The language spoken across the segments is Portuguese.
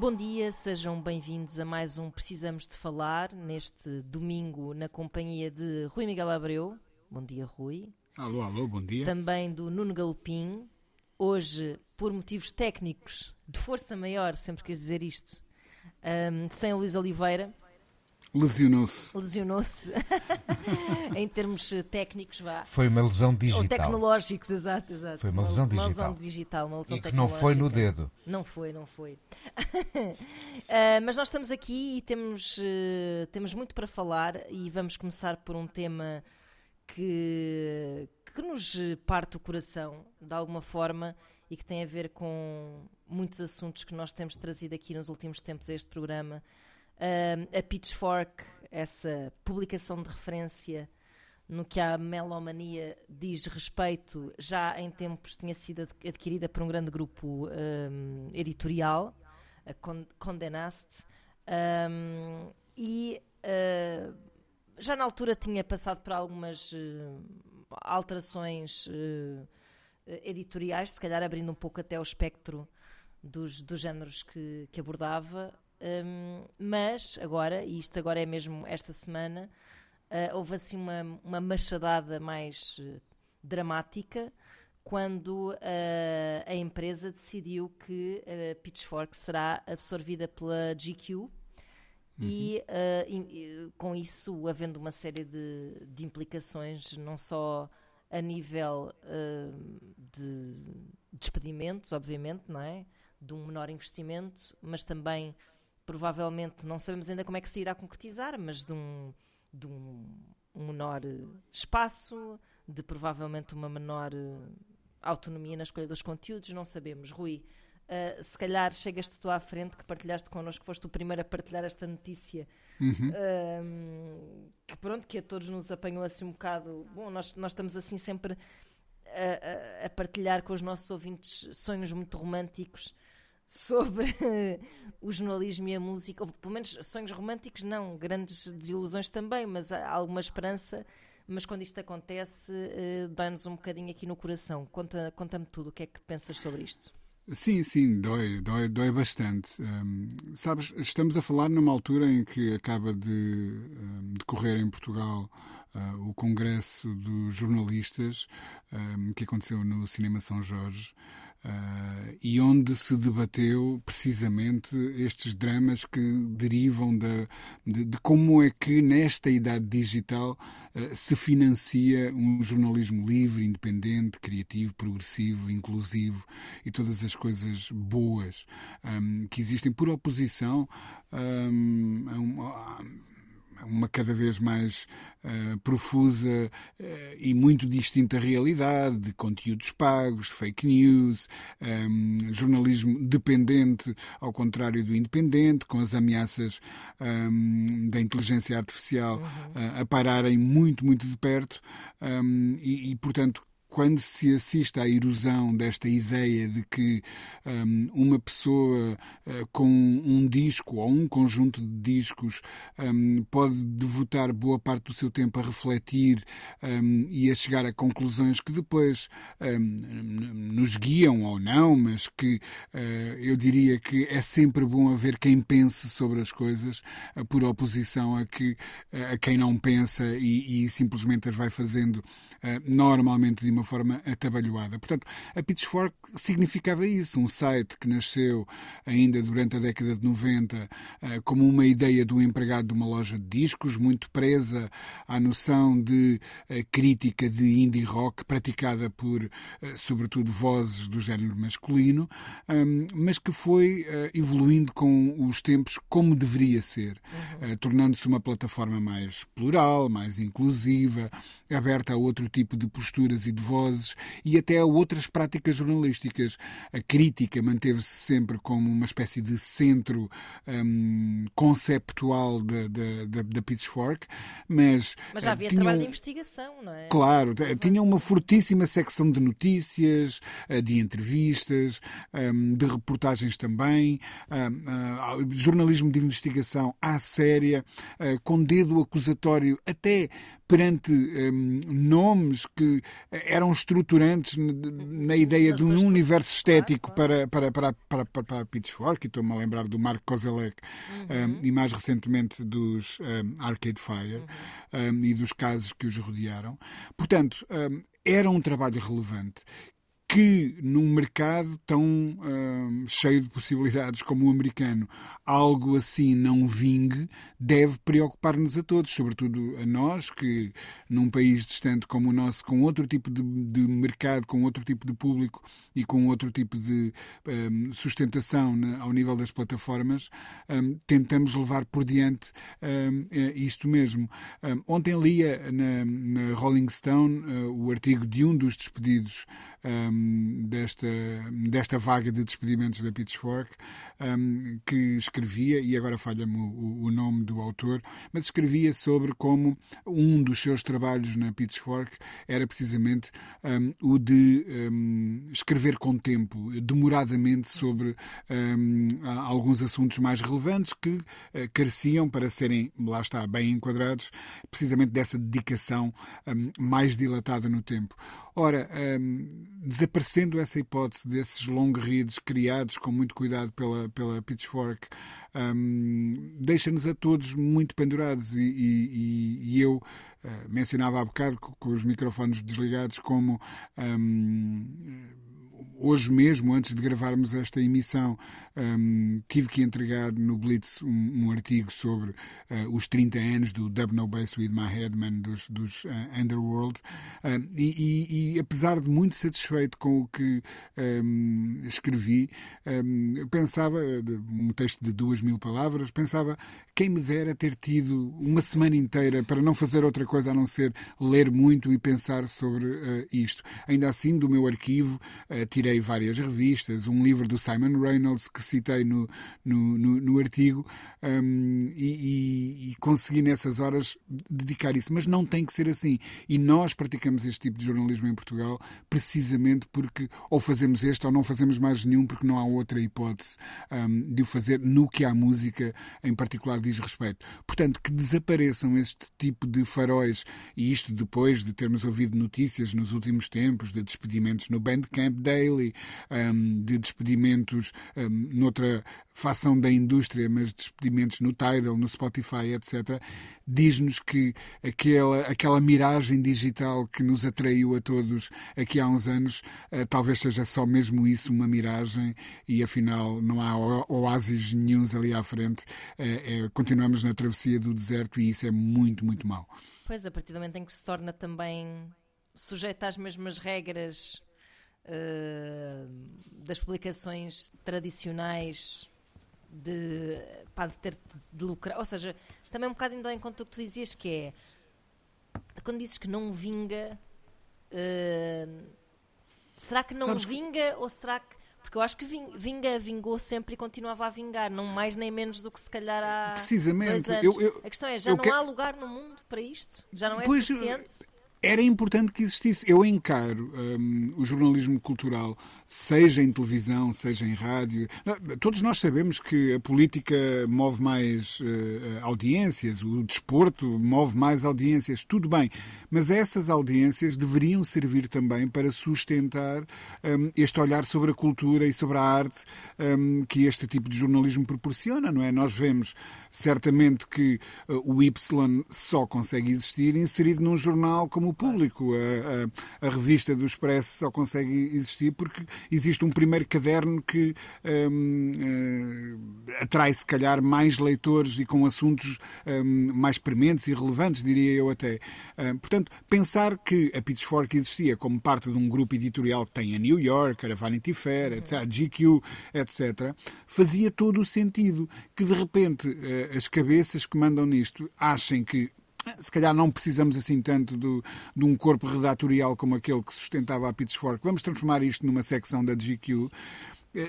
Bom dia, sejam bem-vindos a mais um Precisamos de Falar, neste domingo na companhia de Rui Miguel Abreu. Bom dia, Rui. Alô, alô, bom dia. Também do Nuno Galopim. Hoje, por motivos técnicos, de força maior, sempre quis dizer isto, um, sem Luís Oliveira, Lesionou-se. lesionou-se em termos eh, técnicos, vá. Foi uma lesão Ou digital. tecnológicos, exato, exato. Foi uma lesão Uma lesão digital. digital, uma lesão E que não foi no dedo. Não foi, não foi. Ah, mas nós estamos aqui e temos, eh, temos muito para falar e vamos começar por um tema que, que nos parte o coração, de alguma forma, e que tem a ver com muitos assuntos que nós temos trazido aqui nos últimos tempos a este programa. Ah, a Pitchfork, essa publicação de referência no que a melomania diz respeito, já em tempos tinha sido ad- adquirida por um grande grupo hum, editorial, a Con- Condé Nast, hum, e uh, já na altura tinha passado por algumas uh, alterações uh, editoriais, se calhar abrindo um pouco até o espectro dos, dos géneros que, que abordava, hum, mas agora, e isto agora é mesmo esta semana, Uh, houve assim uma, uma machadada mais uh, dramática quando uh, a empresa decidiu que a Pitchfork será absorvida pela GQ e, uh, e, uh, com isso havendo uma série de, de implicações não só a nível de despedimentos, obviamente, não é? De um menor investimento, mas também provavelmente não sabemos ainda como é que se irá concretizar, mas de um de um, um menor espaço, de provavelmente uma menor eh, autonomia na escolha dos conteúdos, não sabemos. Rui, uh, se calhar chegas-te tu à frente, que partilhaste connosco, foste o primeiro a partilhar esta notícia, uh, que pronto, que a todos nos apanhou assim um bocado. Bom, nós, nós estamos assim sempre a, a, a partilhar com os nossos ouvintes sonhos muito românticos sobre o jornalismo e a música, ou pelo menos sonhos românticos, não, grandes desilusões também, mas há alguma esperança. Mas quando isto acontece, uh, dói-nos um bocadinho aqui no coração. Conta- Conta-me tudo, o que é que pensas sobre isto? Sim, sim, dói, dói, dói bastante. Hum, sabes, estamos a falar numa altura em que acaba de hum, decorrer em Portugal ah, o Congresso dos Jornalistas, hum, que aconteceu no Cinema São Jorge. Ah, e onde se debateu precisamente estes dramas que derivam de, de como é que nesta idade digital ah, se financia um jornalismo livre, independente, criativo, progressivo, inclusivo e todas as coisas boas hum, que existem por oposição hum, a uma, a uma cada vez mais uh, profusa uh, e muito distinta realidade de conteúdos pagos, fake news, um, jornalismo dependente ao contrário do independente, com as ameaças um, da inteligência artificial uh, a pararem muito, muito de perto um, e, e, portanto, quando se assiste à erosão desta ideia de que um, uma pessoa uh, com um disco ou um conjunto de discos um, pode devotar boa parte do seu tempo a refletir um, e a chegar a conclusões que depois nos guiam ou não, mas que uh, eu diria que é sempre bom haver quem pense sobre as coisas uh, por oposição a, que, a quem não pensa e, e simplesmente as vai fazendo normalmente de uma forma atabalhoada. Portanto, a Pitchfork significava isso, um site que nasceu ainda durante a década de 90 como uma ideia do empregado de uma loja de discos, muito presa à noção de crítica de indie rock praticada por, sobretudo, vozes do género masculino, mas que foi evoluindo com os tempos como deveria ser, uhum. tornando-se uma plataforma mais plural, mais inclusiva, aberta a outro tipo de posturas e de vozes e até a outras práticas jornalísticas. A crítica manteve-se sempre como uma espécie de centro um, conceptual da, da, da, Pitchfork, mas. Mas já havia trabalho de investigação, não é? Claro, tinha uma fortíssima secção de notícias, eh, de entrevistas, um, de reportagens também, um, uh, jornalismo de investigação à séria, com dedo acusatório até perante um, nomes que eram estruturantes na ideia de um universo estético para, para, para, para, para, para Pitchfork, e estou-me a lembrar do Mark Kozelek uhum. um, e mais recentemente dos um, Arcade Fire uhum. e dos casos que os rodearam. Portanto, hum, era um trabalho relevante que num mercado tão uh, cheio de possibilidades como o americano, algo assim não vingue, deve preocupar-nos a todos, sobretudo a nós, que num país distante como o nosso, com outro tipo de, de mercado, com outro tipo de público e com outro tipo de um, sustentação ao nível das plataformas, um, tentamos levar por diante é isto mesmo. ontem lia na, na Rolling Stone uh, o artigo de um dos despedidos um, desta, desta vaga de despedimentos da Pitchfork, um, que escrevia, e agora falha-me o, o, nome do autor, mas escrevia sobre como um dos seus trabalhos na Pitchfork era precisamente um, o de escrever com tempo, demoradamente, sobre alguns assuntos mais relevantes que uh, careciam para serem, lá está, bem enquadrados, precisamente dessa dedicação mais dilatada no tempo. Ora, um, desaparecendo essa hipótese desses long reads criados com muito cuidado pela, pela Pitchfork, um, deixa-nos a todos muito pendurados. E, e, e eu uh, mencionava há bocado com, com, os microfones desligados como. Um, hoje mesmo, antes de gravarmos esta emissão, um, tive que entregar no Blitz um, um artigo sobre uh, os 30 anos do Dub No Bass With My Headman dos, dos uh, Underworld uh, e, e, e, apesar de muito satisfeito com o que um, escrevi, eu pensava, um texto de duas mil palavras, pensava quem me dera ter tido uma semana inteira para não fazer outra coisa a não ser ler muito e pensar sobre uh, isto. Ainda assim, do meu arquivo, uh, várias revistas, um livro do Simon Reynolds que citei no, no, no, no artigo um, e, e, e, consegui nessas horas dedicar isso. Mas não tem que ser assim. E nós praticamos este tipo de jornalismo em Portugal precisamente porque ou fazemos este ou não fazemos mais nenhum porque não há outra hipótese um, de o fazer no que a música em particular diz respeito. Portanto, que desapareçam este tipo de faróis, e isto depois de termos ouvido notícias nos últimos tempos de despedimentos no Bandcamp Daily, um, de despedimentos um, noutra facção da indústria, mas despedimentos no Tidal, no Spotify, etc., diz-nos que aquela, aquela miragem digital que nos atraiu a todos aqui há uns anos, uh, talvez seja só mesmo isso, uma miragem, e afinal não há oásis nenhums ali à frente. Uh, continuamos na travessia do deserto e isso é muito, muito mau. Pois, a partir do momento em que se torna também sujeito às mesmas regras das publicações tradicionais de, pá, de ter de lucrar, ou seja, também um bocado indo em conta o que tu dizias que é quando dizes que não vinga uh, será que não Sabes vinga que... ou será que porque eu acho que vinga, vingou sempre e continuava a vingar, não mais nem menos do que se calhar há Precisamente. Eu, eu, a questão é, já não que... há lugar no mundo para isto? Já não é pois, suficiente? Era importante que existisse. Eu encaro um, o jornalismo cultural seja em televisão, seja em rádio. Todos nós sabemos que a política move mais uh, audiências, o desporto move mais audiências, tudo bem, mas essas audiências deveriam servir também para sustentar um, este olhar sobre a cultura e sobre a arte um, que este tipo de jornalismo proporciona, não é? Nós vemos certamente que uh, o Y só consegue existir inserido num jornal como o Público. A, a, a revista do Expresso só consegue existir porque existe um primeiro caderno que um, uh, eh, atrai, se calhar, mais leitores e com assuntos um, mais prementes e relevantes, diria eu até. Uh, portanto, pensar que a Pitchfork existia como parte de um grupo editorial que tem a New Yorker, a Vanity Fair, etc., a GQ, etc., fazia todo o sentido que, de repente, uh, as cabeças que mandam nisto achem que se calhar não precisamos assim tanto do, de um corpo redatorial como aquele que sustentava a Pitchfork. Vamos transformar isto numa secção da GQ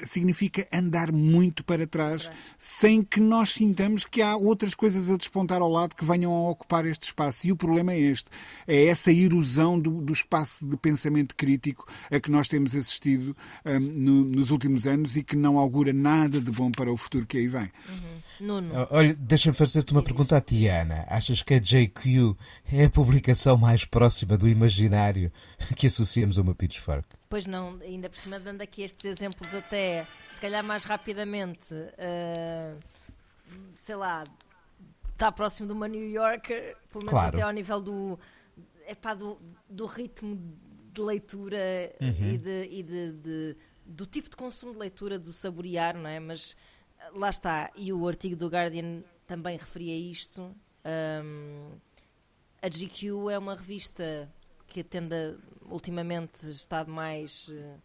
significa andar muito para trás, sem que nós sintamos que há outras coisas a despontar ao lado que venham a ocupar este espaço. E o problema é este: é essa erosão do, do espaço de pensamento crítico a que nós temos assistido um, no, nos últimos anos e que não augura nada de bom para o futuro que aí vem. Uhum. Nuno. Olha, deixa-me fazer-te uma pergunta a Tiana. Achas que a JQ é a publicação mais próxima do imaginário que associamos a uma Pitchfork? Pois não, ainda por cima dando aqui estes exemplos até, se calhar mais rapidamente, uh, sei lá, está próximo de uma New Yorker, pelo menos claro. até ao nível do, epá, do, do ritmo de leitura uhum. e, de, e de, de, do tipo de consumo de leitura, do saborear, não é? Mas lá está, e o artigo do Guardian também referia isto. Um, a GQ é uma revista que tende a, ultimamente estado mais uh,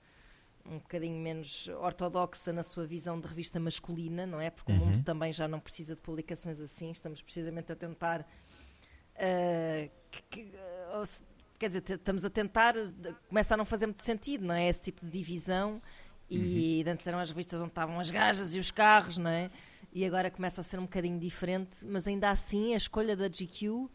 um bocadinho menos ortodoxa na sua visão de revista masculina, não é? Porque uhum. o mundo também já não precisa de publicações assim. Estamos precisamente a tentar uh, que, uh, quer dizer, estamos a tentar, começa a não fazer muito sentido, não é? Esse tipo de divisão. E uhum. antes eram as revistas onde estavam as gajas e os carros, não é? E agora começa a ser um bocadinho diferente, mas ainda assim a escolha da GQ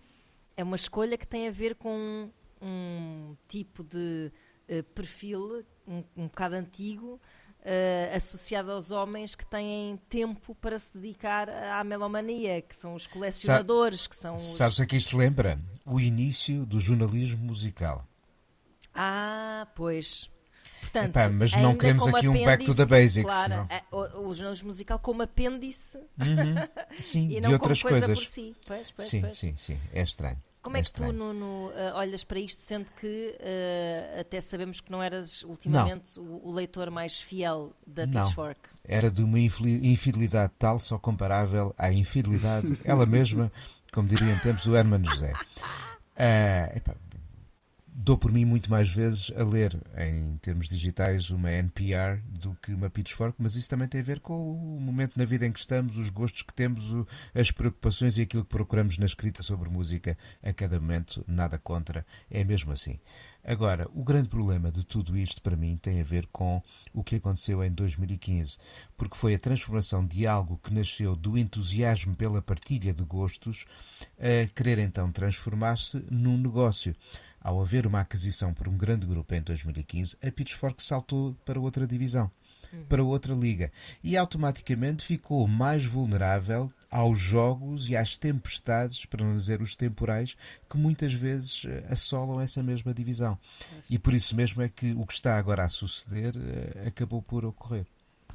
é uma escolha que tem a ver com um tipo de uh, perfil um, um bocado antigo, uh, associado aos homens que têm tempo para se dedicar à melomania, que são os colecionadores, Sa que são os... Sabes a que isto lembra? O início do jornalismo musical. Ah, pois. Portanto, Epá, mas não queremos aqui um back to the basics. Claro, não. É, o, o jornalismo musical como apêndice uhum. sim, de outras coisas. Sim, pois, sim, pois. sim, sim, é estranho. Como é, é que tu, Nuno, uh, olhas para isto, sendo que uh, até sabemos que não eras ultimamente o, o, leitor mais fiel da não. Pitchfork? Era de uma infidelidade tal, só comparável à infidelidade, ela mesma, como diria em tempos o Hermano José. Uh, epá, dou por mim muito mais vezes a ler em termos digitais uma NPR do que uma Pitchfork, mas isso também tem a ver com o momento na vida em que estamos, os gostos que temos, as preocupações e aquilo que procuramos na escrita sobre música a cada momento, nada contra, é mesmo assim. Agora, o grande problema de tudo isto para mim tem a ver com o que aconteceu em 2015, porque foi a transformação de algo que nasceu do entusiasmo pela partilha de gostos a querer então transformar-se num negócio. Ao haver uma aquisição por um grande grupo em 2015, a Pitchfork saltou para outra divisão, uhum. para outra liga, e automaticamente ficou mais vulnerável aos jogos e às tempestades, para não dizer os temporais, que muitas vezes eh, assolam essa mesma divisão. E por isso mesmo é que o que está agora a suceder eh, acabou por ocorrer.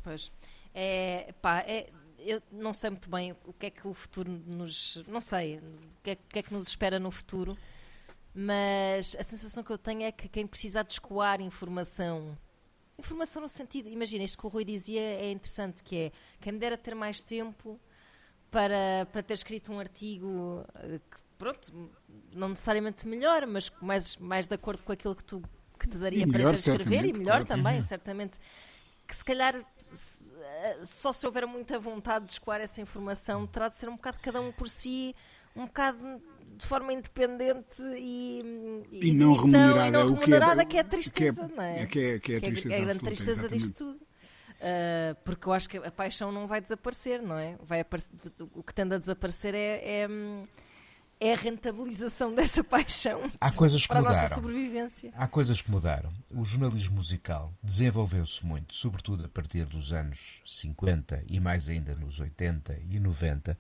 Pois. É, pá, é, eu não sei muito bem o que é que o futuro nos. Não sei. O que é, o que, é que nos espera no futuro mas a sensação que eu tenho é que quem precisa de escoar informação, informação no sentido, imagina, isto que o Rui dizia é interessante, que é, quem me dera ter mais tempo para, para ter escrito um artigo eh, que, pronto, não necessariamente melhor, mas mais, mais de acordo com aquilo que tu que te daria para escrever e melhor claro. também, uhum. certamente que se calhar eh, só se houver muita vontade de escoar essa informação terá de ser um bocado cada um por si um bocado de forma independente e, e, e não remunerada, e não remunerada que, é, que é a tristeza, que é, não é? é? Que é, que é a tristeza, é a grande tristeza disto tudo. Uh, porque eu acho que a paixão não vai desaparecer, não é? Vai aparecer, o que tende a desaparecer é, é, é, a rentabilização dessa paixão Há coisas que para mudaram. a nossa sobrevivência. Há coisas que mudaram. O jornalismo musical desenvolveu-se muito, sobretudo a partir dos anos 50 e mais ainda nos 80 e 90,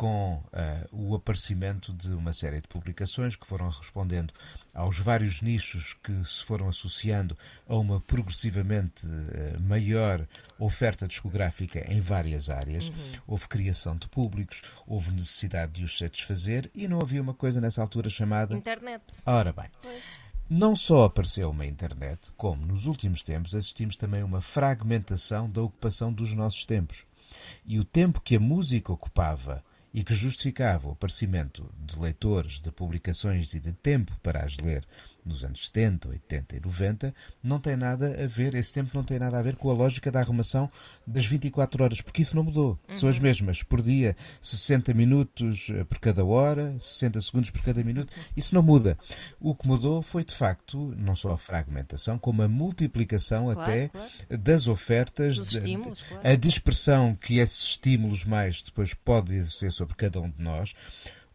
com uh, o aparecimento de uma série de publicações que foram respondendo aos vários nichos que se foram associando a uma progressivamente uh, maior oferta discográfica em várias áreas. Uhum. Houve criação de públicos, houve necessidade de os satisfazer e não havia uma coisa nessa altura chamada. Internet. Ora bem. Pois. Não só apareceu uma internet, como nos últimos tempos assistimos também a uma fragmentação da ocupação dos nossos tempos. E o tempo que a música ocupava e que justificava o aparecimento de leitores, de publicações e de tempo para as ler nos anos 70, 80 e 90, não tem nada a ver, esse tempo não tem nada a ver com a lógica da arrumação das 24 horas, porque isso não mudou. Uhum. São as mesmas, por dia, 60 minutos eh, por cada hora, 60 segundos por cada minuto, isso não muda. O que mudou foi, de facto, não só a fragmentação, como a multiplicação claro, até claro. das ofertas, de, estímulos, claro. a dispersão que esses estímulos mais depois pode exercer sobre cada um de nós.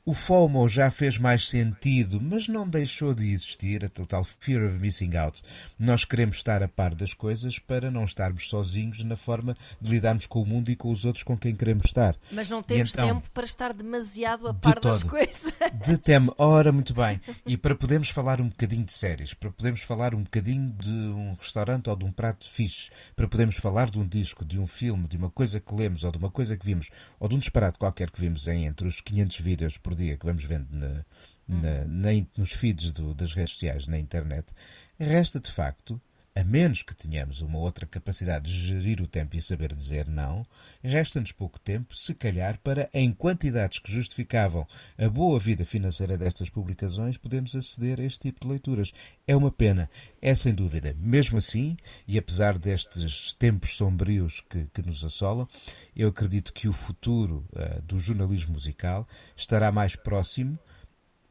O FOMO já fez mais sentido, mas não deixou de existir a total fear of missing out. Nós queremos estar a par das coisas para não estarmos sozinhos na forma de lidarmos com o mundo e com os outros com quem queremos estar. Mas não temos então, tempo para estar demasiado a par de das coisas. De tempo, ora, muito bem. E para podermos falar um bocadinho de séries, para podermos falar um bocadinho de um restaurante ou de um prato fixe, para podermos falar de um disco, de um filme, de uma coisa que lemos ou de uma coisa que vimos, ou de um disparate qualquer que vimos em entre os 500 vídeos por dia que vamos vendo na, na, na, nos feeds do, das redes sociais, na internet, resta de facto, a menos que tenhamos uma outra capacidade de gerir o tempo e saber dizer não, resta-nos pouco tempo, se calhar, para, em quantidades que justificavam a boa vida financeira destas publicações, podemos aceder a este tipo de leituras. É uma pena, é sem dúvida. Mesmo assim, e apesar destes tempos sombrios que, que nos assolam, eu acredito que o futuro uh, do jornalismo musical estará mais próximo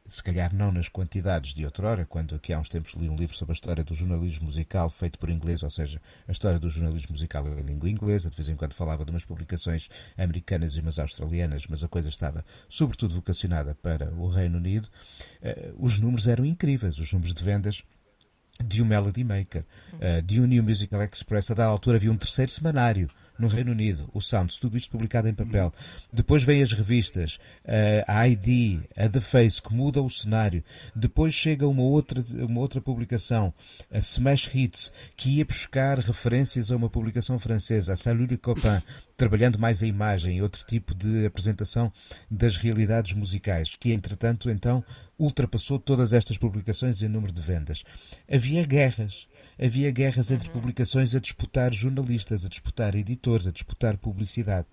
se calhar não nas quantidades de outrora, quando aqui há uns tempos li um livro sobre a história do jornalismo musical feito por inglês, ou seja, a história do jornalismo musical em língua inglesa, de vez em quando falava de umas publicações americanas e umas australianas, mas a coisa estava sobretudo vocacionada para o Reino Unido, uh, os números eram incríveis, os números de vendas de um Melody Maker, uh, de um New Musical Express, a dada altura havia um terceiro semanário no Reino Unido, o Sounds, tudo isto publicado em papel. Depois vem as revistas, a ID, a The Face, que muda o cenário. Depois chega uma outra, uma outra publicação, a Smash Hits, que ia buscar referências a uma publicação francesa, a Salut de Copain, trabalhando mais a imagem e outro tipo de apresentação das realidades musicais, que entretanto então ultrapassou todas estas publicações em número de vendas. Havia guerras havia guerras entre uhum. publicações a disputar jornalistas, a disputar editores, a disputar publicidade.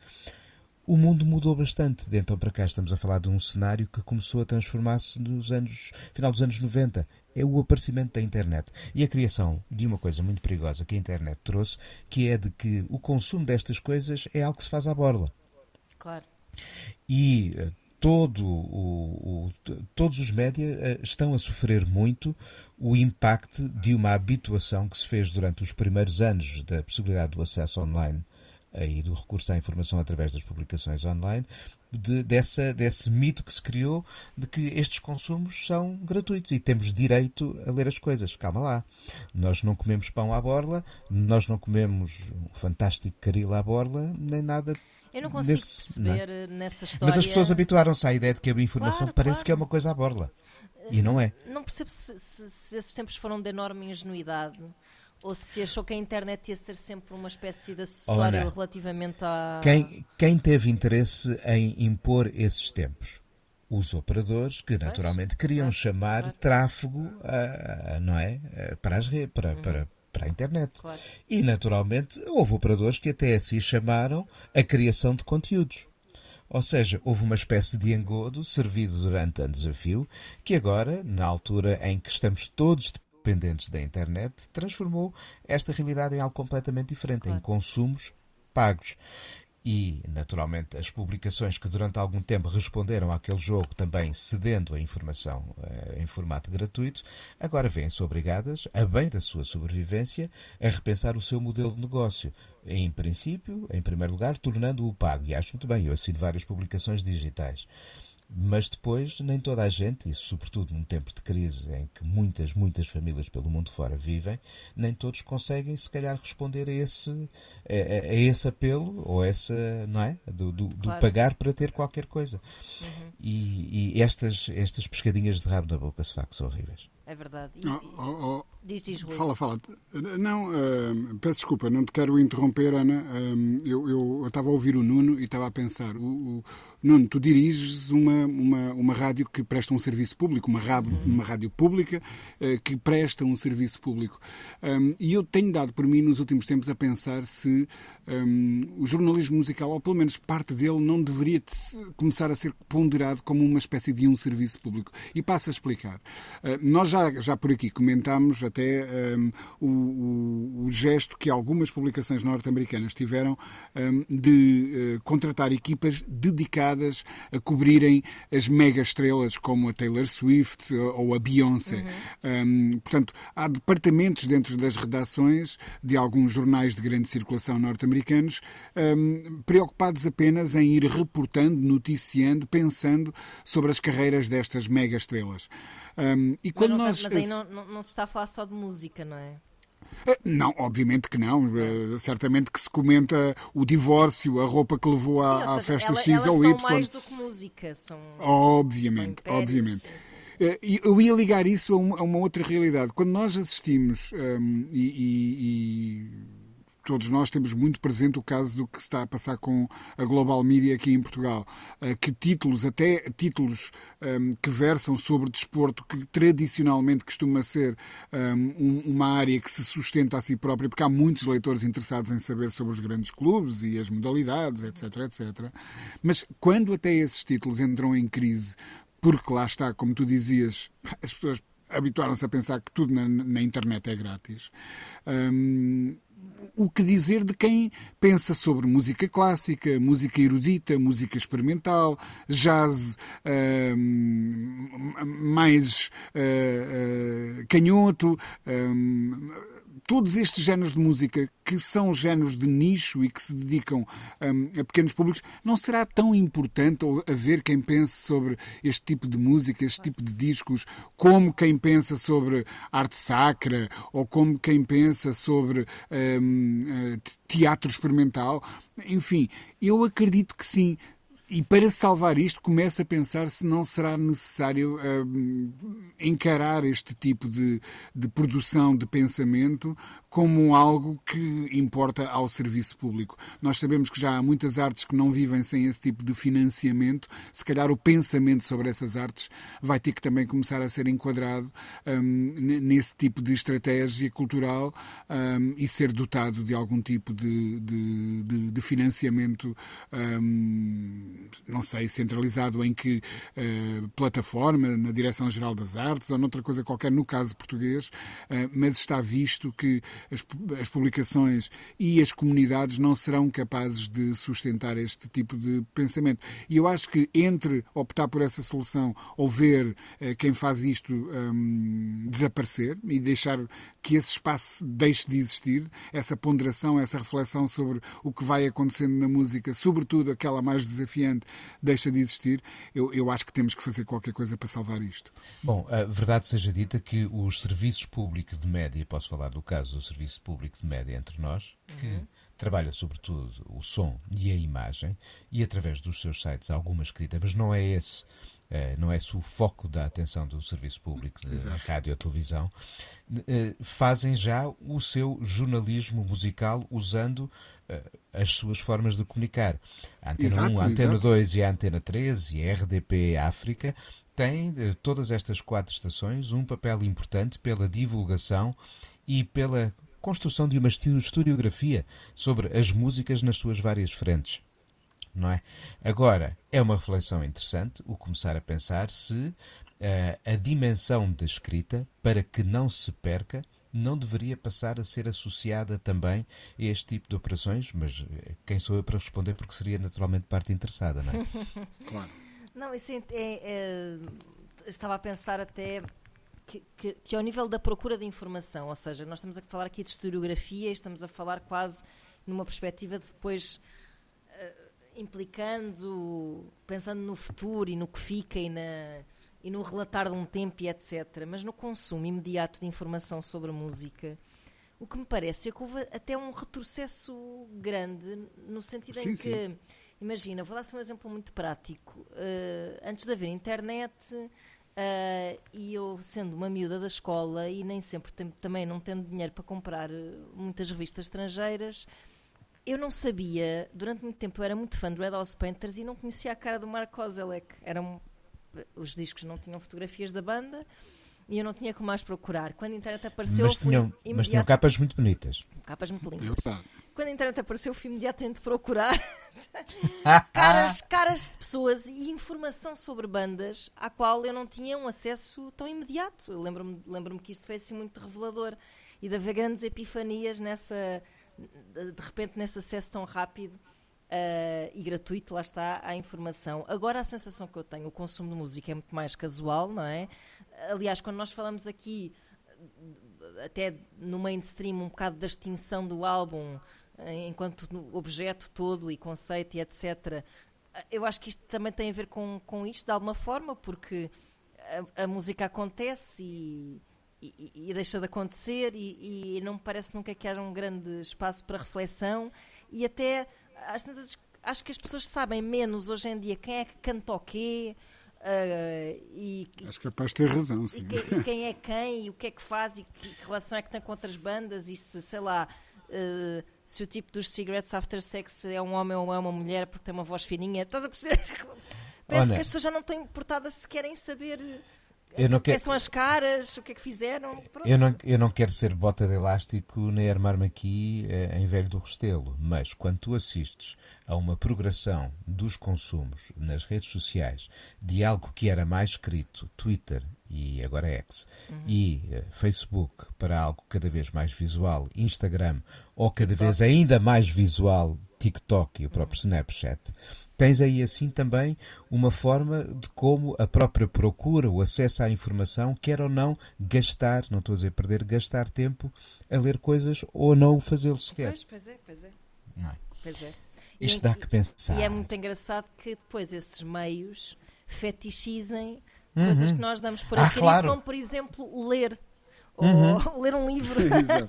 O mundo mudou bastante. De então para cá estamos a falar de um cenário que começou a transformar-se nos anos, final dos anos 90. É o aparecimento da internet e a criação de uma coisa muito perigosa que a internet trouxe, que é de que o consumo destas coisas é algo que se faz à borla. Claro. E eh, todo o, o, todos os média eh, estão a sofrer muito o impacto de uma habituação que se fez durante os primeiros anos da possibilidade do acesso online e do recurso à informação através das publicações online, de, dessa, desse mito que se criou de que estes consumos são gratuitos e temos direito a ler as coisas. Calma lá. Nós não comemos pão à borla, nós não comemos um fantástico caril à borla, nem nada eu não consigo Nesse, perceber não. Eh, nessa história. Mas as pessoas habituaram-se à ideia de que a informação claro, parece claro. que é uma coisa à borla. E não é. Não percebo se, se, se, esses tempos foram de enorme ingenuidade ou se achou que a internet ia ser sempre uma espécie de acessório relativamente a. Quem, quem teve interesse em impor esses tempos? Os operadores que naturalmente queriam chamar tráfego a, a, não é? para, as para, uhum. para, para a internet. Claro. E, naturalmente, houve operadores que até se chamaram a criação de conteúdos. Ou seja, houve uma espécie de engodo servido durante a fio, que agora, na altura em que estamos todos dependentes da internet, transformou esta realidade em algo completamente diferente, claro. em consumos pagos. E, naturalmente, as publicações que durante algum tempo responderam àquele jogo também cedendo a informação eh, em formato gratuito, agora vêm-se obrigadas, a bem da sua sobrevivência, a repensar o seu modelo de negócio. Em princípio, em primeiro lugar, tornando-o pago. E acho muito bem, eu assino várias publicações digitais. Mas depois, nem toda a gente, e sobretudo num tempo de crise em que muitas, muitas famílias pelo mundo fora vivem, nem todos conseguem, se calhar, responder a esse, a, a esse apelo, ou essa, não é? Do, do, claro. do pagar para ter qualquer coisa. Uhum. E, e, estas, estas pescadinhas de rabo na boca, se facto, são horríveis. É verdade. E, oh, oh. Diz, diz, Rui. Fala, fala. Não, uh, peço desculpa, não te quero interromper, Ana. Uh, eu, eu, estava a ouvir o Nuno e estava a pensar. O, o, Nuno, tu diriges uma, uma, uma rádio que presta um serviço público, uma, rádio, uhum. uma rádio pública uh, que presta um serviço público. Um, e eu tenho dado por mim nos últimos tempos a pensar se um, o jornalismo musical, ou pelo menos parte dele, não deveria começar a ser ponderado como uma espécie de um serviço público. E passo a explicar. nós já já, por aqui comentámos até um, o, o, o, gesto que algumas publicações norte-americanas tiveram um, de uh, contratar equipas dedicadas a cobrirem as mega estrelas como a Taylor Swift ou a Beyoncé. Uhum. Um, portanto, há departamentos dentro das redações de alguns jornais de grande circulação norte-americanos preocupados apenas em ir reportando, noticiando, pensando sobre as carreiras destas mega estrelas. Um, e quando mas, não, nós... mas aí não, não, não se está a falar só de música, não é? Eh, não, obviamente que não. Uh, certamente que se comenta o divórcio, a roupa que levou sim, à, à festa ela, X ou Y. São mais do que música. São, obviamente, são impérios, obviamente. Sim, sim. Uh, eu ia ligar isso a uma, outra realidade. Quando nós assistimos um, e, e todos nós temos muito presente o caso do que se está a passar com a Global Media aqui em Portugal. Eh, que títulos, até títulos ehm, que versam sobre desporto, que tradicionalmente costuma ser ehm, um, uma área que se sustenta a si própria, porque há muitos leitores interessados em saber sobre os grandes clubes e as modalidades, etc, etc. Mas quando até esses títulos entram em crise, porque lá está, como tu dizias, as pessoas habituaram-se a pensar que tudo na, na internet é grátis. Um, ehm, o que dizer de quem pensa sobre música clássica, música erudita, música experimental, jazz uh, mais uh, uh, canhoto, todos estes géneros de música que são géneros de nicho e que se dedicam um, a pequenos públicos, não será tão importante haver quem pense sobre este tipo de música, este tipo de discos, como quem pensa sobre arte sacra ou como quem pensa sobre um, eh, teatro experimental? Enfim, eu acredito que sim. E para salvar isto, começa a pensar se não será necessário uh, encarar este tipo de, de produção de pensamento como algo que importa ao serviço público. Nós sabemos que já há muitas artes que não vivem sem esse tipo de financiamento. Se calhar o pensamento sobre essas artes vai ter que também começar a ser enquadrado um, nesse tipo de estratégia cultural um, e ser dotado de algum tipo de, de, de, financiamento, um, não sei, centralizado em que uh, plataforma, na Direção-Geral das Artes ou noutra coisa qualquer, no caso português, uh, mas está visto que as, as publicações e as comunidades não serão capazes de sustentar este tipo de pensamento. E eu acho que entre optar por essa solução ou ver eh, quem faz isto um, desaparecer e deixar que esse espaço deixe de existir, essa ponderação, essa reflexão sobre o que vai acontecendo na música, sobretudo aquela mais desafiante, deixa de existir, eu, eu acho que temos que fazer qualquer coisa para salvar isto. Bom, a verdade seja dita que os serviços públicos de média, posso falar do caso do Serviço Público de Média entre nós, que uhum. trabalha sobretudo o som e a imagem, e através dos seus sites alguma escrita, mas não é esse, eh, não é esse o foco da atenção do Serviço Público de Exato. Rádio ou Televisão, eh, fazem já o seu jornalismo musical usando as suas formas de comunicar. A Antena exato, 1, a Antena exato. 2 e a Antena 3 e a RDP África têm, todas estas quatro estações, um papel importante pela divulgação e pela construção de uma historiografia sobre as músicas nas suas várias frentes. Não é? Agora, é uma reflexão interessante o começar a pensar se uh, a dimensão da escrita, para que não se perca, não deveria passar a ser associada também a este tipo de operações, mas eh, quem sou eu para responder, porque seria naturalmente parte interessada, não é? claro. Não, isso é, é, é, estava a pensar até que, que, que, ao nível da procura de informação, ou seja, nós estamos a falar aqui de historiografia, estamos a falar quase numa perspectiva de depois uh, implicando, pensando no futuro e no que fica e, na, e no relatar de um tempo e etc. Mas no consumo imediato de informação sobre música, o que me parece é que houve até um retrocesso grande, no sentido sim, em que, sim. imagina, vou dar-se um exemplo muito prático. Uh, antes de haver internet Uh, e eu, sendo uma miúda da escola e nem sempre também não tendo dinheiro para comprar eh, muitas revistas estrangeiras, eu não sabia, durante muito tempo eu era muito fã do Red House Painters e não conhecia a cara do Mark Kozelek. Eram, os discos não tinham fotografias da banda e eu não tinha como mais procurar. Quando a internet apareceu, Mas fui tinham, mas tinham imediato- capas muito bonitas. capas muito É lindas. verdade. Quando a internet apareceu, fui imediatamente procurar caras, caras de pessoas e informação sobre bandas à qual eu não tinha um acesso tão imediato. Lembro-me lembro que isto foi assim muito revelador e de haver grandes epifanias nessa, de repente nesse acesso tão rápido eh, e gratuito, lá está, à informação. Agora a sensação que eu tenho, o consumo de música é muito mais casual, não é? Aliás, quando nós falamos aqui até no mainstream um bocado da extinção do álbum eh, enquanto objeto todo e conceito e etc. Eu acho que isto também tem a ver com, com isto de alguma forma, porque a, a música acontece e, e- e deixa de acontecer e, e não me parece nunca que haja um grande espaço para reflexão e até às tantas, acho que as pessoas sabem menos hoje em dia quem é que canta o quê eh, e, Acho capaz de ter razão, e sim. quem, e quem é quem, e o que é que faz, e que, que relação é que tem com outras bandas, e se, sei lá, eh, se o tipo dos Cigarettes After Sex é um homem ou é uma mulher porque tem uma voz fininha. Estás a perceber? Parece Olha, que as pessoas já não estão importadas se querem saber Eu não quem quero, são as caras, o que é que fizeram. Pronto. eu não, eu não quero ser bota de elástico nem armar-me aqui eh, em velho do restelo, mas quando tu assistes a uma progressão dos consumos nas redes sociais de algo que era mais escrito, Twitter e agora X, e eh, Facebook para algo cada vez mais visual, Instagram, ou cada vez ainda mais visual, TikTok e o próprio Snapchat, tens aí assim também uma forma de como a própria procura, o acesso à informação, quer ou não gastar, não estou a dizer perder, gastar tempo a ler coisas ou não fazê-lo sequer. Pois, pois é, pois é. Não é? Pois é. E Isto dá que pensar. E é muito engraçado que depois esses meios fetichizem coisas que nós damos por Ah, adquirido, claro. como por exemplo o ler. Ou ler um livro. Exato.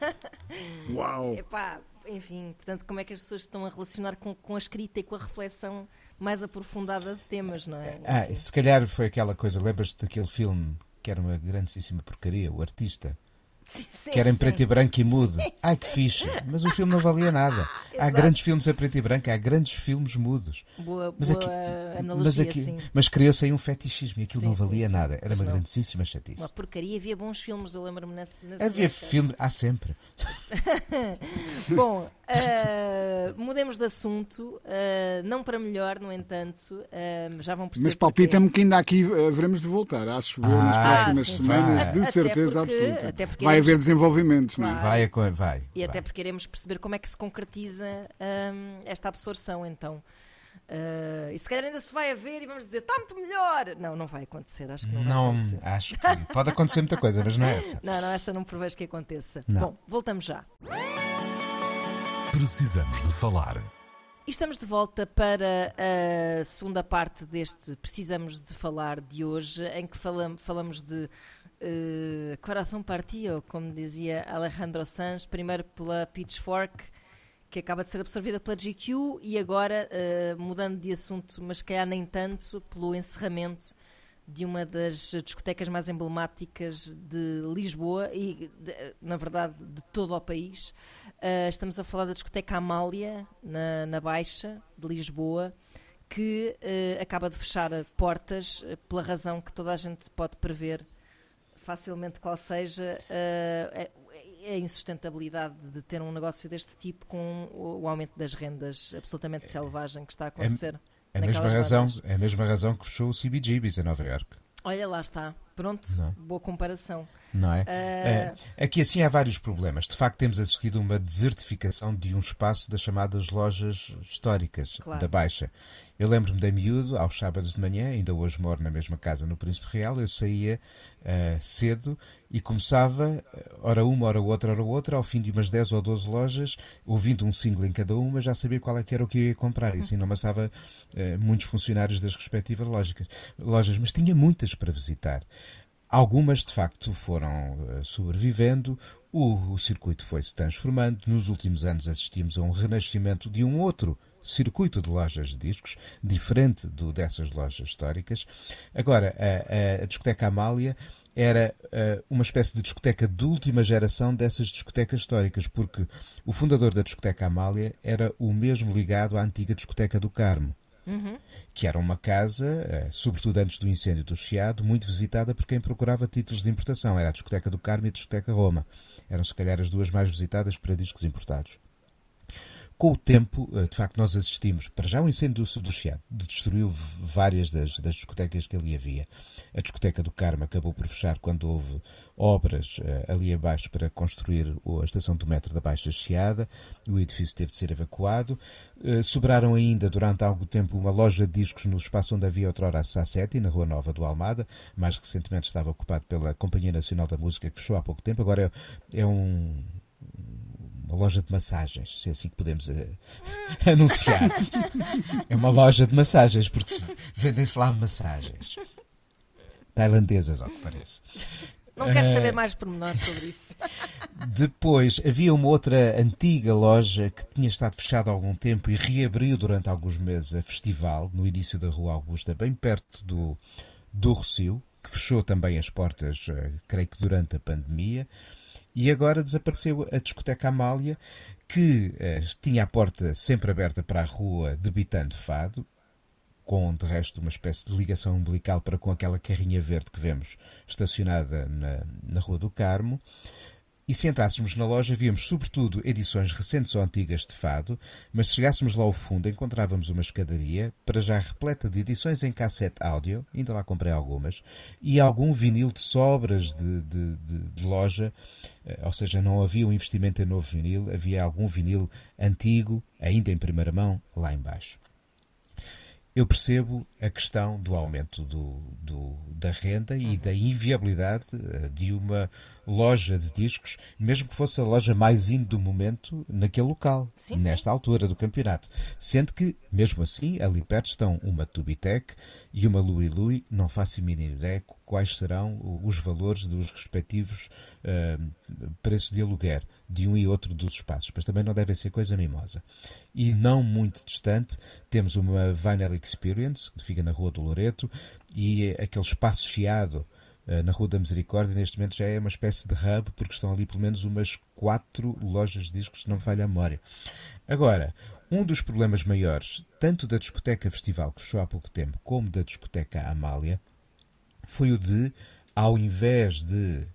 Uau! Epá, enfim, portanto, como é que as pessoas estão a relacionar com, com a escrita e com a reflexão mais aprofundada de temas, não é? Ah, se calhar foi aquela coisa, lembras-te daquele filme que era uma grandíssima porcaria, o artista, Sim, sim, que era em sim. preto e branco e mudo. Ai que fixe, mas o filme não valia nada. Há grandes filmes em preto e branco, há grandes filmes mudos. Boa, Mas, boa aqui, analogia, mas, aqui, sim. mas criou-se aí um fetichismo e aquilo Sim, não sim, valia sim. nada. Era Pois uma não. grandíssima chatice. Uma porcaria, havia bons filmes, eu lembro-me nesse, nesse Havia nessa- filme, há sempre. Bom, ah, mudemos de assunto, ah, não para melhor, no entanto, ah, já vão perceber Mas palpita-me que ainda aqui eh, veremos de voltar, acho eu, nas Ah, próximas sim, sim. semanas, de certeza porque- absoluta. até porque Vai haver desenvolvimentos, não é? Claro. Vai, vai. E vai. até porque queremos perceber como é que se concretiza hum, esta absorção, então. Ah, e se calhar ainda se vai haver e vamos dizer, está muito melhor! Não, não vai acontecer, acho que não, vai Não, acontecer. acho que pode acontecer muita coisa, mas não é essa. Não, não, essa não prevejo que aconteça. Não. Bom, voltamos já. Precisamos de falar. E estamos de volta para a segunda parte deste Precisamos de Falar de hoje, em que falam- falamos de eh, Coração Partido, como dizia Alejandro Sanz, primeiro pela Pitchfork, que acaba de ser absorvida pela GQ, e agora, eh, mudando de assunto, mas se calhar nem tanto, pelo encerramento de uma das discotecas mais emblemáticas de Lisboa e, de- na verdade, de todo o país. Uh, estamos a falar da discoteca Amália, na, na Baixa de Lisboa, que uh, acaba de fechar portas uh, pela razão que toda a gente pode prever facilmente qual seja uh, a, insustentabilidade de ter um negócio deste tipo com o, aumento das rendas absolutamente selvagem que está a acontecer. É a mesma razão, é a mesma razão que fechou o CBGBs em Nova York, Olha, lá está. Pronto, Não. boa comparação. Não é? Uh, É, Aqui assim há vários problemas. De facto temos assistido a uma desertificação de um espaço das chamadas lojas históricas Claro. da Baixa. Eu lembro-me da miúdo, aos sábados de manhã, ainda hoje moro na mesma casa no Príncipe Real, eu saía ah, cedo e começava, ah, ora uma, ora outra, ora outra, ao fim de umas 10 ou 12 lojas, ouvindo um single em cada uma, já sabia qual é que era o que eu ia comprar. E assim não amassava ah, muitos funcionários das respectivas lógicas- lojas, mas tinha muitas para visitar. Algumas, de facto, foram eh, sobrevivendo, o, o circuito foi-se transformando. Nos últimos anos assistimos a um renascimento de um outro circuito de lojas de discos, diferente do dessas lojas históricas. Agora, a, a- discoteca Amália era eh, uma espécie de discoteca de última geração dessas discotecas históricas, porque o fundador da discoteca Amália era o mesmo ligado à antiga discoteca do Carmo. Uhum. que era uma casa, eh, sobretudo antes do incêndio do Chiado, muito visitada por quem procurava títulos de importação. Era a Discoteca do Carmo e a Discoteca Roma. Eram, se calhar, as duas mais visitadas para discos importados. Com o tempo, eh, de facto, nós assistimos. Para já, o incêndio do, do Chiado destruiu várias das, das discotecas que ali havia. A discoteca do Carmo acabou por fechar quando houve obras eh, ali abaixo para construir a estação do metro da Baixa Chiada. O edifício teve de ser evacuado. Eh, sobraram ainda, durante algum tempo, uma loja de discos no espaço onde havia outrora a Sassetti, na Rua Nova do Almada. Mais recentemente estava ocupado pela Companhia Nacional da Música, que fechou há pouco tempo. Agora é, é um uma loja de massagens, se é assim que podemos eh, anunciar. É uma loja de massagens, porque se- vendem-se lá massagens. Tailandesas, ao que parece. Não quero Eh, saber mais pormenores sobre isso. Depois havia uma outra antiga loja que tinha estado fechada há algum tempo e reabriu durante alguns meses a festival, no início da Rua Augusta, bem perto do, do Rocio, que fechou também as portas, eh, creio que durante a pandemia. E agora desapareceu a discoteca Amália, que eh, tinha a porta sempre aberta para a rua debitando fado, com de resto uma espécie de ligação umbilical para com aquela carrinha verde que vemos estacionada na, na Rua do Carmo. E se entrássemos na loja, víamos sobretudo edições recentes ou antigas de fado, mas se chegássemos lá ao fundo, encontrávamos uma escadaria, para já repleta de edições em cassete áudio, ainda lá comprei algumas, e algum vinil de sobras de, de, de, de loja, eh, ou seja, não havia um investimento em novo vinil, havia algum vinil antigo, ainda em primeira mão, lá embaixo. Eu percebo a questão do aumento do, do- da renda e da inviabilidade eh, de uma loja de discos, mesmo que fosse a loja mais indo do momento naquele local, Sim, sim. nesta altura do campeonato. Sendo que, mesmo assim, ali perto estão uma Tubitec e uma Louis Louis, não faço a mínima ideia quais serão os valores dos respectivos eh, preços de aluguer de um e outro dos espaços, mas também não devem ser coisa mimosa. E não muito distante, temos uma Vinyl Experience, que fica na Rua do Loreto, e aquele espaço chiado eh, na Rua da Misericórdia, neste momento já é uma espécie de hub, porque estão ali pelo menos umas quatro lojas de discos, se não me falha a memória. Agora, um dos problemas maiores, tanto da discoteca Festival, que fechou há pouco tempo, como da discoteca Amália, foi o de, ao invés de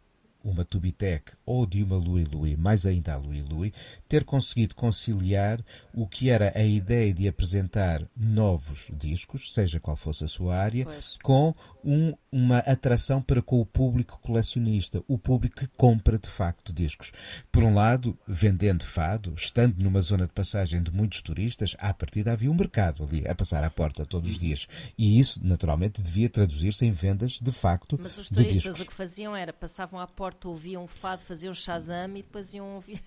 uma Tubitec ou de uma Louis Louis, mais ainda a Louis Louis, ter conseguido conciliar o que era a ideia de apresentar novos discos, seja qual fosse a sua área, Pois. com um- uma atração para com o público colecionista, o público que compra de facto discos. Por um lado, vendendo fado, estando numa zona de passagem de muitos turistas, à partida havia um mercado ali a passar à porta todos os dias. E isso, naturalmente, devia traduzir-se em vendas de facto Mas os de turistas discos. o que faziam era passavam à porta, ouviam fado, faziam Shazam e depois iam ouvir.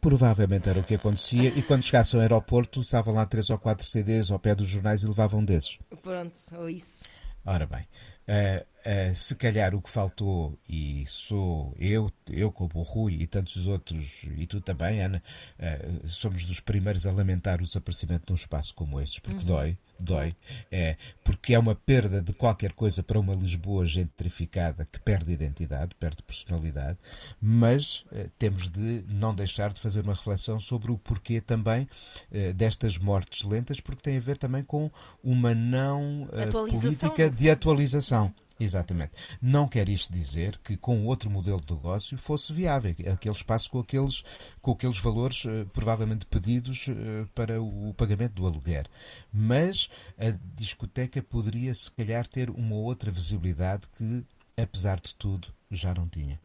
Provavelmente era o que acontecia, e quando chegasse ao aeroporto estavam lá três ou quatro CDs ao pé dos jornais e levavam desses. Pronto, ou isso. Ora bem, ah, ah, se calhar o que faltou, e sou eu, eu como o Rui e tantos outros, e tu também, Ana, ah, somos dos primeiros a lamentar o desaparecimento de um espaço como este, porque dói, dói, é, porque é uma perda de qualquer coisa para uma Lisboa gentrificada que perde identidade, perde personalidade, mas eh, temos de não deixar de fazer uma reflexão sobre o porquê também eh, destas mortes lentas, porque tem a ver também com uma não eh, política no de atualização. Exatamente. Não quer isto dizer que com outro modelo de negócio fosse viável, aquele espaço com aqueles, com aqueles valores eh, provavelmente pedidos eh, para o pagamento do aluguer. Mas a discoteca poderia, se calhar, ter uma outra visibilidade que, apesar de tudo, já não tinha.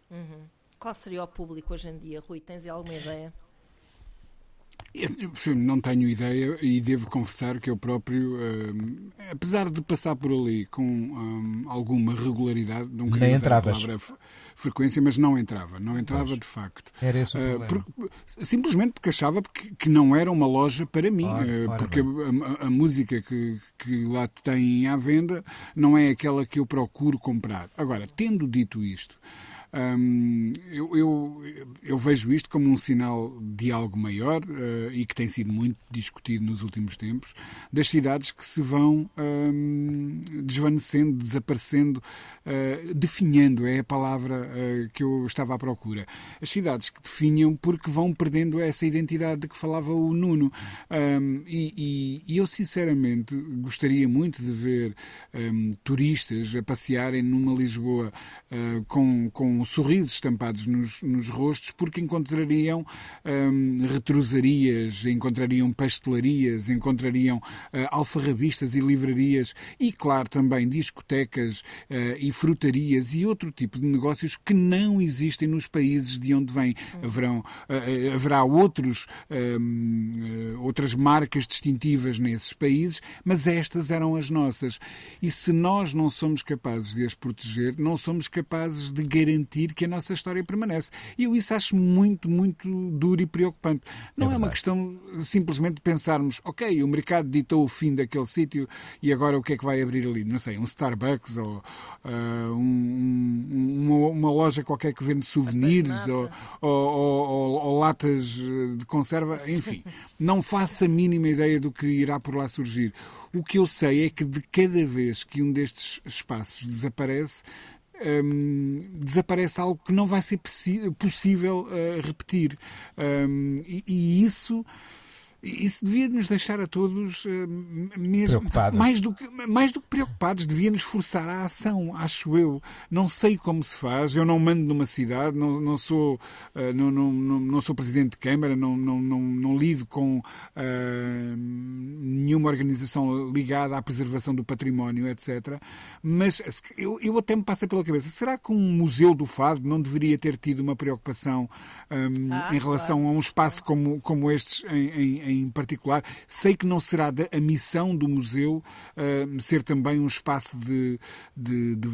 Qual seria o público hoje em dia, Rui? Tens alguma ideia? Eu, eu não tenho ideia e devo confessar que eu próprio, hum, apesar de passar por ali com hum, alguma regularidade, não queria Nem usar a palavra frequência, mas não entrava, não entrava de facto. Era esse o Uh, problema. por- simplesmente porque achava que, que não era uma loja para mim, Ora, uh, ora porque a, a- a música que, que lá tem à venda não é aquela que eu procuro comprar. Agora, tendo dito isto, Eu, eu, eu, vejo isto como um sinal de algo maior uh, e que tem sido muito discutido nos últimos tempos, das cidades que se vão desvanecendo, desaparecendo, uh, definhando, é a palavra uh, que eu estava à procura. As cidades que definham porque vão perdendo essa identidade de que falava o Nuno. E, e, e, eu, sinceramente, gostaria muito de ver turistas a passearem numa Lisboa com, com sorrisos estampados nos, nos rostos, porque encontrariam hum, retrosarias, encontrariam pastelarias, encontrariam uh, alfarrabistas e livrarias e, claro, também discotecas uh, e frutarias e outro tipo de negócios que não existem nos países de onde vêm. Haverão, uh, haverá outros, hum, outras marcas distintivas nesses países, mas estas eram as nossas. E se nós não somos capazes de as proteger, não somos capazes de garantir garantir que a nossa história permanece. E eu isso acho muito, muito duro e preocupante. Não é, é uma questão simplesmente de pensarmos, ok, o mercado ditou o fim daquele sítio e agora o que é que vai abrir ali? Não sei, um Starbucks ou uh, um, uma, uma, loja qualquer que vende souvenirs ou, ou, ou, ou, latas de conserva, enfim. Não faço a mínima ideia do que irá por lá surgir. O que eu sei é que de cada vez que um destes espaços desaparece, um, desaparece algo que não vai ser possível uh, repetir. Um, e, e isso isso devia nos deixar a todos uh, mesmo mais do, que, mais do que preocupados, devia nos forçar à ação, acho eu. Não sei como se faz, eu não mando numa cidade, não, não, sou, não, não, não, não, sou presidente de Câmara, não, não, não, não lido com uh, nenhuma organização ligada à preservação do património, etc. Mas eu, eu até me passa pela cabeça, será que um museu do fado não deveria ter tido uma preocupação um, ah, em relação claro. a um espaço como, como estes em, em em particular. Sei que não será a missão do museu uh, ser também um espaço de, de, de,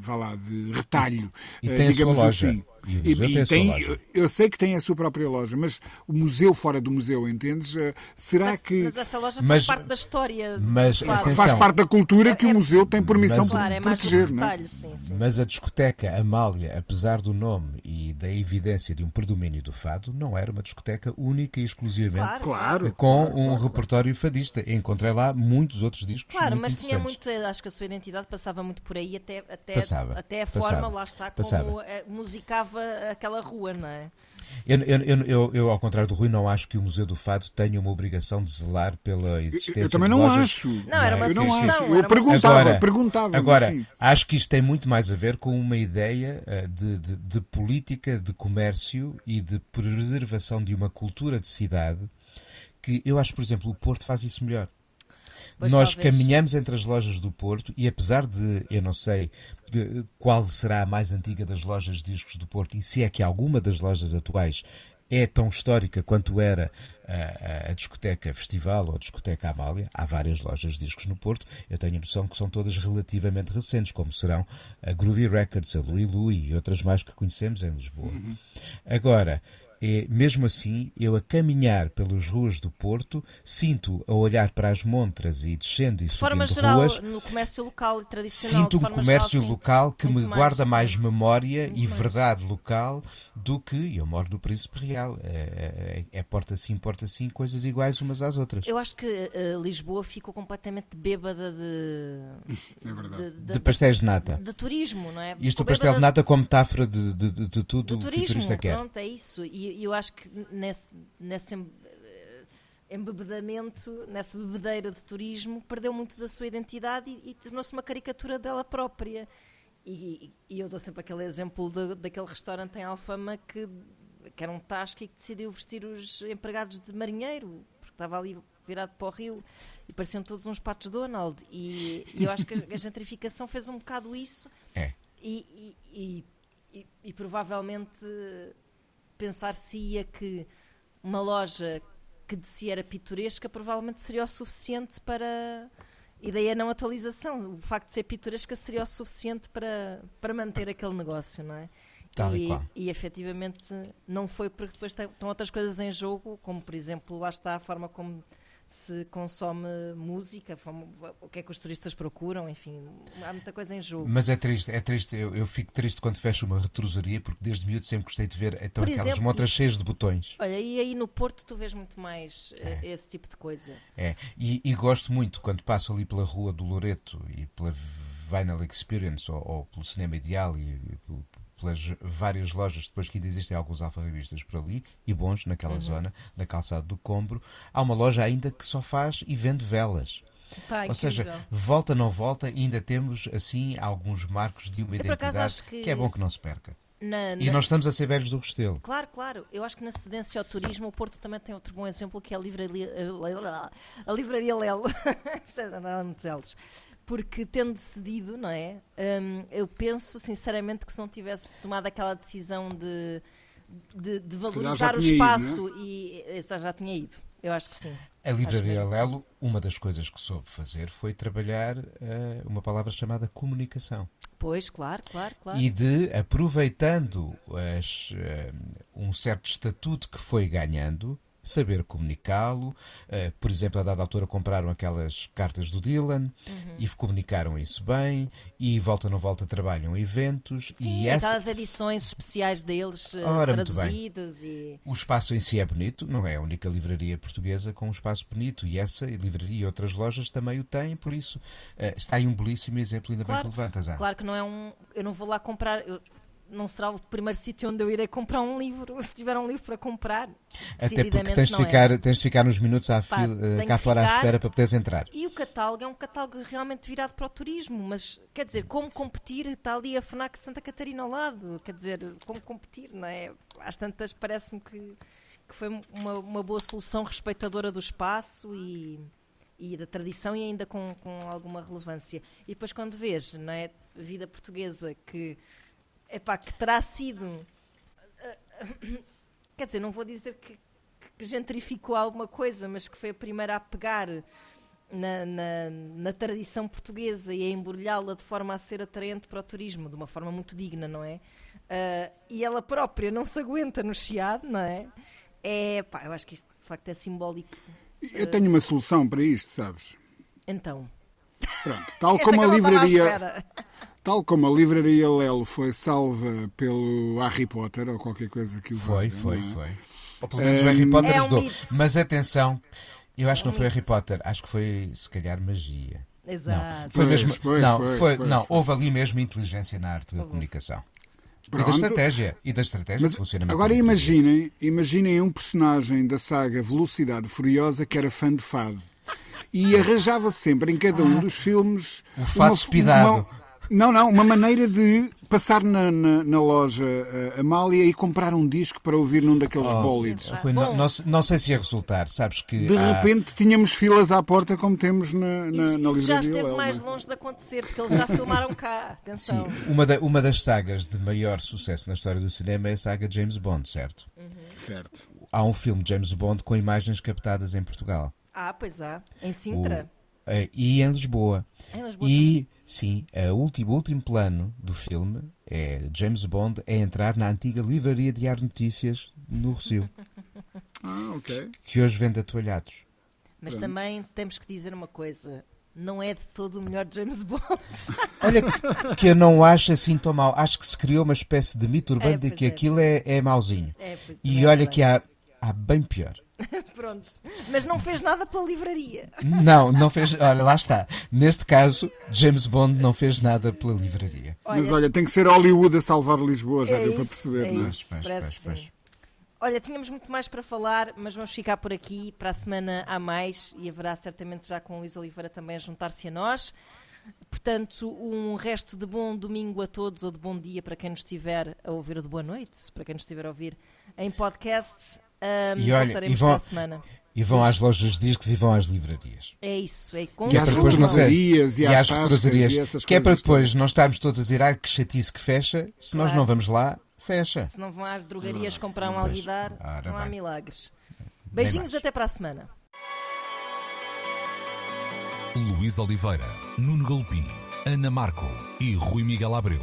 vá lá, de retalho, e, uh, digamos assim. E, e, e tem, eu, eu sei que tem a sua própria loja, mas o museu fora do museu, entendes? Uh, será mas, que. Mas esta loja mas, faz parte da história. Mas, faz, faz parte da cultura que é, o museu tem por missão mas, claro, é proteger. Um retalho, sim, sim. Mas a discoteca Amália, apesar do nome e da evidência de um predomínio do fado, não era uma discoteca única e exclusivamente claro, com claro, um claro, repertório fadista. Encontrei lá muitos outros discos. Claro, muito mas tinha muito. Acho que a sua identidade passava muito por aí, até, até, passava, até a passava, forma, lá está, como passava. Eh, musicava aquela rua, não é? Eu, eu, eu, eu, ao contrário do Rui, não acho que o Museu do Fado tenha uma obrigação de zelar pela existência Eu também não lojas. acho. Não, era uma eu não acho. Eu perguntava, agora, perguntava. Agora, assim. acho que isto tem muito mais a ver com uma ideia uh, de, de, de, política, de comércio e de preservação de uma cultura de cidade que eu acho, por exemplo, o Porto faz isso melhor. Pois Nós talvez. caminhamos entre as lojas do Porto e apesar de, eu não sei qual será a mais antiga das lojas de discos do Porto e se é que alguma das lojas atuais é tão histórica quanto era a, a, a, discoteca Festival ou a discoteca Amália. Há várias lojas de discos no Porto. Eu tenho a noção que são todas relativamente recentes, como serão a Groovy Records, a Louis Louis e outras mais que conhecemos em Lisboa. Uhum. Agora, é, mesmo assim, eu a caminhar pelas ruas do Porto, sinto a olhar para as montras e descendo e de forma subindo geral, ruas. no comércio local e tradicional. Sinto um comércio geral, local que me mais, guarda mais memória muito e mais. verdade local do que eu moro no Príncipe Real. É, é, é, porta sim, porta sim, coisas iguais umas às outras. Eu acho que uh, Lisboa ficou completamente bêbada de, é de, de, de, pastéis de nata. De, turismo, não é? Isto o pastel de nata como metáfora de, de, de, tudo o que o turista quer. Pronto, é isso. E e eu acho que nesse, nesse eh, embebedamento, nessa bebedeira de turismo, perdeu muito da sua identidade e, e tornou-se uma caricatura dela própria. E, e, eu dou sempre aquele exemplo de, daquele restaurante em Alfama que, que era um tasco e que decidiu vestir os empregados de marinheiro, porque estava ali virado para o rio e pareciam todos uns patos Donald. E, e eu acho que a, a gentrificação fez um bocado isso. É. E, e, e provavelmente pensar-se-ia que uma loja que de si era pitoresca provavelmente seria o suficiente para. E daí a não atualização. O facto de ser pitoresca seria o suficiente para, para manter aquele negócio, não é? Tal e, e, e efetivamente não foi porque depois estão outras coisas em jogo, como por exemplo, lá está a forma como se consome música, o que é que os turistas procuram, enfim, há muita coisa em jogo. Mas é triste, é triste. Eu, eu fico triste quando fecho uma retrosaria, porque desde miúdo sempre gostei de ver então, Por aquelas exemplo, montras cheias de botões. Olha, e aí no Porto tu vês muito mais eh, É. esse tipo de coisa. É, e, e gosto muito quando passo ali pela rua do Loreto e pela Vinyl Experience ou, ou pelo Cinema Ideal e, e pel- pelas várias lojas, depois que ainda existem alguns alfarrabistas por ali, e bons naquela zona, na calçada do Combro, há uma loja ainda que só faz e vende velas. Pá, Ou seja, incrível. volta não volta, ainda temos assim alguns marcos de uma Eu, identidade acho que- é bom que não se perca. Na- E na- não estamos a ser velhos do Restelo. Claro, claro. Eu acho que na cedência ao turismo o Porto também tem outro bom exemplo que é a livraria, a livraria Lelo. Muito celos. Porque tendo cedido, não é? Hum, eu penso sinceramente que se não tivesse tomado aquela decisão de, de, de valorizar o tinha ido, é? espaço e essa já tinha ido. Eu acho que sim. A Livraria Lelo, uma das coisas que soube fazer foi trabalhar eh, uma palavra chamada comunicação. Pois, claro, claro, claro. E de, aproveitando as, eh, um certo estatuto que foi ganhando, saber comunicá-lo. Eh, por exemplo, a dada altura compraram aquelas cartas do Dylan Uhum. e comunicaram isso bem. E volta não volta trabalham eventos. Sim, e essa, aquelas edições especiais deles eh, Ora, traduzidas e. O espaço em si é bonito, não é a única livraria portuguesa com um espaço bonito, e essa livraria e outras lojas também o têm, por isso eh, está aí um belíssimo exemplo, ainda Claro, bem que levantas. Ana. Claro que não é um. Eu não vou lá comprar. eu- não será o primeiro sítio onde eu irei comprar um livro, se tiver um livro para comprar. Até porque tens de, é. ficar, tens de ficar uns minutos à Pá, fila, eh, cá fora à espera para poderes entrar. E o catálogo é um catálogo realmente virado para o turismo, mas quer dizer, como competir? Está ali a FNAC de Santa Catarina ao lado, quer dizer, como competir, não é? Às tantas parece-me que, que foi uma, uma boa solução respeitadora do espaço e, e da tradição e ainda com, com alguma relevância. E depois quando vês, não é? Vida portuguesa que, epá, que terá sido. Quer dizer, não vou dizer que, que gentrificou alguma coisa, mas que foi a primeira a pegar na, na- na tradição portuguesa e a embrulhá-la de forma a ser atraente para o turismo, de uma forma muito digna, não é? Ah, e ela própria não se aguenta no chiado, não é? É, pá, eu acho que isto de facto é simbólico. Eu tenho uma solução para isto, sabes? Então, Pronto, tal esta como a livraria. Tal como a livraria Lelo foi salva pelo Harry Potter ou qualquer coisa que o Foi, valha, foi, não é? foi. Ou pelo menos o Hum, Harry Potter É um ajudou. mito. Mas atenção, eu acho que É um não foi Harry. Potter, acho que foi se calhar magia. Exato. Foi Pois, mesmo, pois, não, pois, foi, pois, não houve ali mesmo inteligência na arte da comunicação. E da Pronto. estratégia. E da estratégia Mas de funcionamento. agora imaginem, imaginem um personagem da saga Velocidade Furiosa que era fã de fado. E arranjava sempre em cada um dos filmes O fado espidado. Não, não, uma maneira de passar na, na, na loja eh, Amália e comprar um disco para ouvir num daqueles Oh. bólidos. Rui, não, não, não sei se ia resultar, sabes que. De há- repente tínhamos filas à porta como temos na, na, Isso, na isso já esteve mais longe de acontecer, porque eles já filmaram cá. Sim, Atenção. uma, da- uma das sagas de maior sucesso na história do cinema é a saga James Bond, certo? Certo. Há um filme de James Bond com imagens captadas em Portugal Ah, pois há. Em Sintra. eh, e em Lisboa. Em Lisboa E, sim, a último, o último plano do filme é James Bond é entrar na antiga livraria Diário Notícias no Rocio, Ah, ok. que hoje vende atoalhados. Mas também temos que dizer uma coisa: não é de todo o melhor James Bond. Olha, que eu não acho assim tão mau. Acho que se criou uma espécie de mito urbano É, de que é. aquilo é, é mauzinho. É, pois, E é olha verdade. que há, há bem pior. Pronto. Mas não fez nada pela livraria. Não, não fez. Olha, lá está. Neste caso, James Bond não fez nada pela livraria. Mas olha, tem que ser Hollywood a salvar Lisboa, já É deu para isso, perceber. é não é? isso. Pois, pois, pois. sim. Olha, tínhamos muito mais para falar, mas vamos ficar por aqui. Para a semana há mais e haverá certamente já com o Luís Oliveira também a juntar-se a nós. Portanto, um resto de bom domingo a todos ou de bom dia para quem nos estiver a ouvir ou de boa noite, para quem nos estiver a ouvir em podcast. Ahm, E olha, voltaremos e vão- para a semana. E vão às lojas de discos e vão às livrarias. É isso, é com E às retrosarias e E às retrosarias. Que é para depois não estarmos todos a dizer, ah, que chatice que fecha. Se nós Claro. não vamos lá, fecha. Se não vão às drogarias comprar um alguidar, Ora não há bem. milagres. Beijinhos até para a semana. Luís Oliveira, Nuno Galopim, Ana Marco e Rui Miguel Abreu